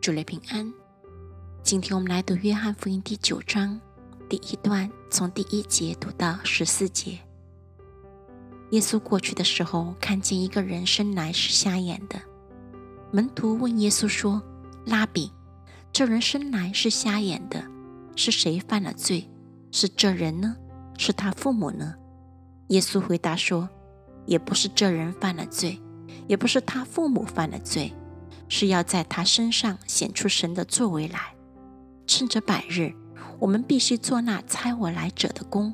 主内平安。今天我们来读约翰福音第九章第一段，从第一节读到十四节。耶稣过去的时候，看见一个人生来是瞎眼的。门徒问耶稣说：“拉比，这人生来是瞎眼的，是谁犯了罪？是这人呢？是他父母呢？”耶稣回答说：“也不是这人犯了罪，也不是他父母犯了罪。”是要在他身上显出神的作为来。趁着百日，我们必须做那猜我来者的工。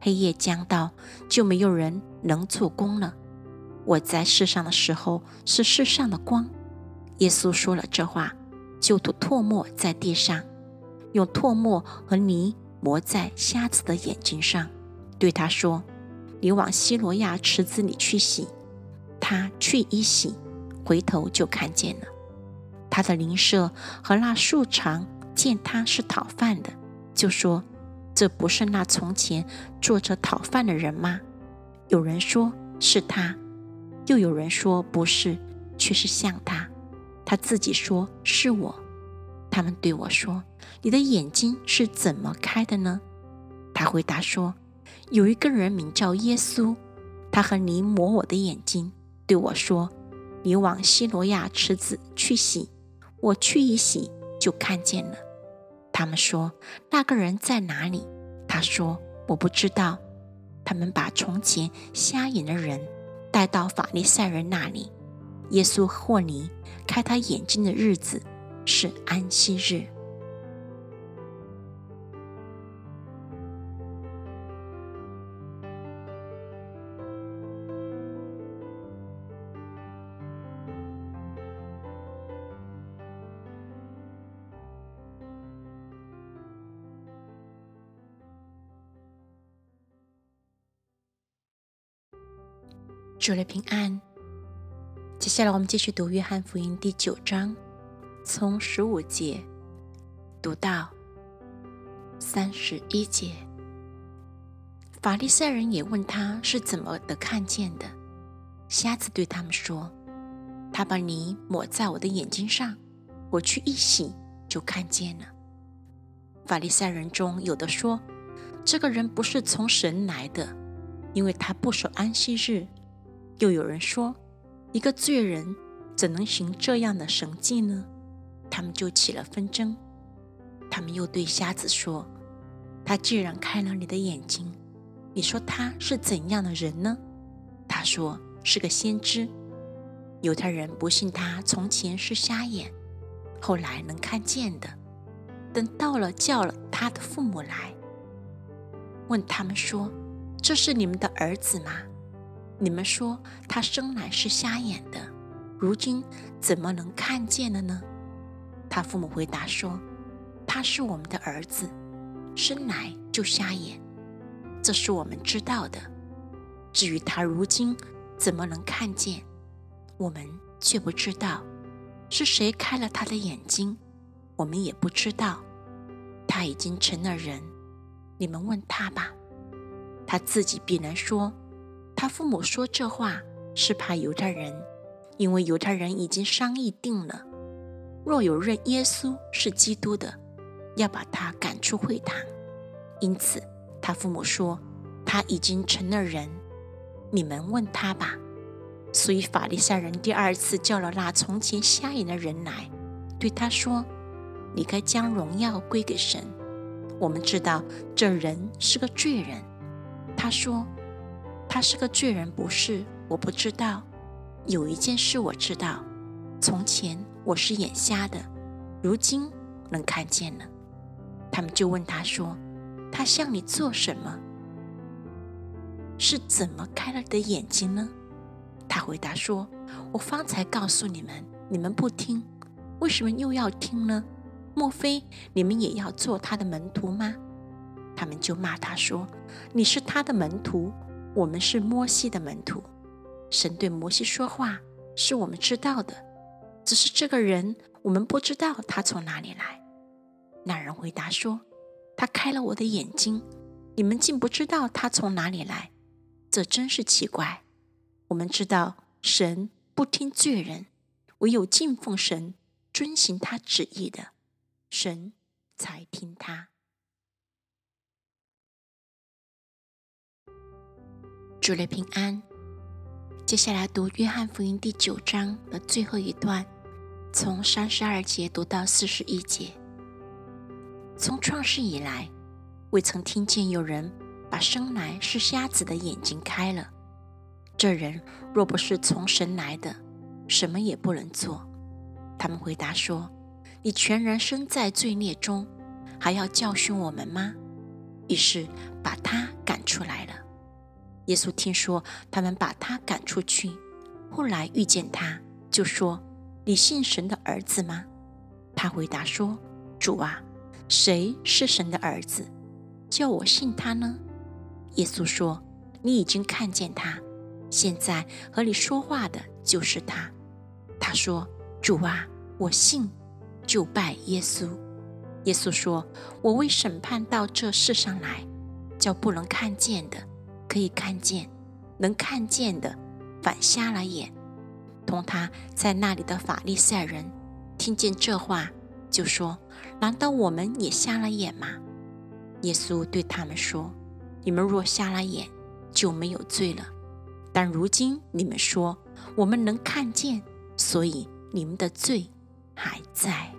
黑夜将到，就没有人能做工了。我在世上的时候是世上的光。耶稣说了这话，就吐唾沫在地上，用唾沫和泥抹在瞎子的眼睛上，对他说：“你往西罗亚池子里去洗。”他去一洗，回头就看见了。他的邻舍和那树长见他是讨饭的，就说：“这不是那从前坐着讨饭的人吗？”有人说是他，又有人说不是，却是像他。他自己说是我。他们对我说：“你的眼睛是怎么开的呢？”他回答说：“有一个人名叫耶稣，他和你抹我的眼睛，对我说：‘你往西罗亚池子去洗。’”我去一洗，就看见了。他们说：“那个人在哪里？”他说：“我不知道。”他们把从前瞎眼的人带到法利赛人那里。耶稣和尼开他眼睛的日子是安息日。主了平安。接下来我们继续读约翰福音第九章，从十五节读到三十一节。法利赛人也问他是怎么的看见的。瞎子对他们说：“他把泥抹在我的眼睛上，我去一洗就看见了。”法利赛人中有的说：“这个人不是从神来的，因为他不守安息日。”又有人说，一个罪人怎能行这样的神迹呢？他们就起了纷争。他们又对瞎子说：“他既然开了你的眼睛，你说他是怎样的人呢？”他说：“是个先知。”犹太人不信他从前是瞎眼，后来能看见的。等到了，叫了他的父母来，问他们说：“这是你们的儿子吗？”你们说他生来是瞎眼的，如今怎么能看见了呢？他父母回答说：“他是我们的儿子，生来就瞎眼，这是我们知道的。至于他如今怎么能看见，我们却不知道。是谁开了他的眼睛，我们也不知道。他已经成了人，你们问他吧，他自己必然说。”他父母说这话是怕犹太人，因为犹太人已经商议定了，若有认耶稣是基督的，要把他赶出会堂。因此，他父母说他已经成了人，你们问他吧。所以法利赛人第二次叫了那从前瞎眼的人来，对他说：“你该将荣耀归给神。我们知道这人是个罪人。”他说。他是个罪人，不是？我不知道。有一件事我知道：从前我是眼瞎的，如今能看见了。他们就问他说：“他向你做什么？是怎么开了的眼睛呢？”他回答说：“我方才告诉你们，你们不听，为什么又要听呢？莫非你们也要做他的门徒吗？”他们就骂他说：“你是他的门徒。”我们是摩西的门徒，神对摩西说话是我们知道的，只是这个人我们不知道他从哪里来。那人回答说：“他开了我的眼睛，你们竟不知道他从哪里来，这真是奇怪。我们知道神不听罪人，唯有敬奉神、遵行他旨意的，神才听他。主的平安。接下来读约翰福音第九章的最后一段，从三十二节读到四十一节。从创世以来，未曾听见有人把生来是瞎子的眼睛开了。这人若不是从神来的，什么也不能做。他们回答说：“你全然生在罪孽中，还要教训我们吗？”于是把他赶出来了。耶稣听说他们把他赶出去，后来遇见他，就说：“你信神的儿子吗？”他回答说：“主啊，谁是神的儿子，叫我信他呢？”耶稣说：“你已经看见他，现在和你说话的就是他。”他说：“主啊，我信，就拜耶稣。”耶稣说：“我为审判到这世上来，叫不能看见的。”可以看见，能看见的反瞎了眼。同他在那里的法利赛人听见这话，就说：“难道我们也瞎了眼吗？”耶稣对他们说：“你们若瞎了眼，就没有罪了。但如今你们说我们能看见，所以你们的罪还在。”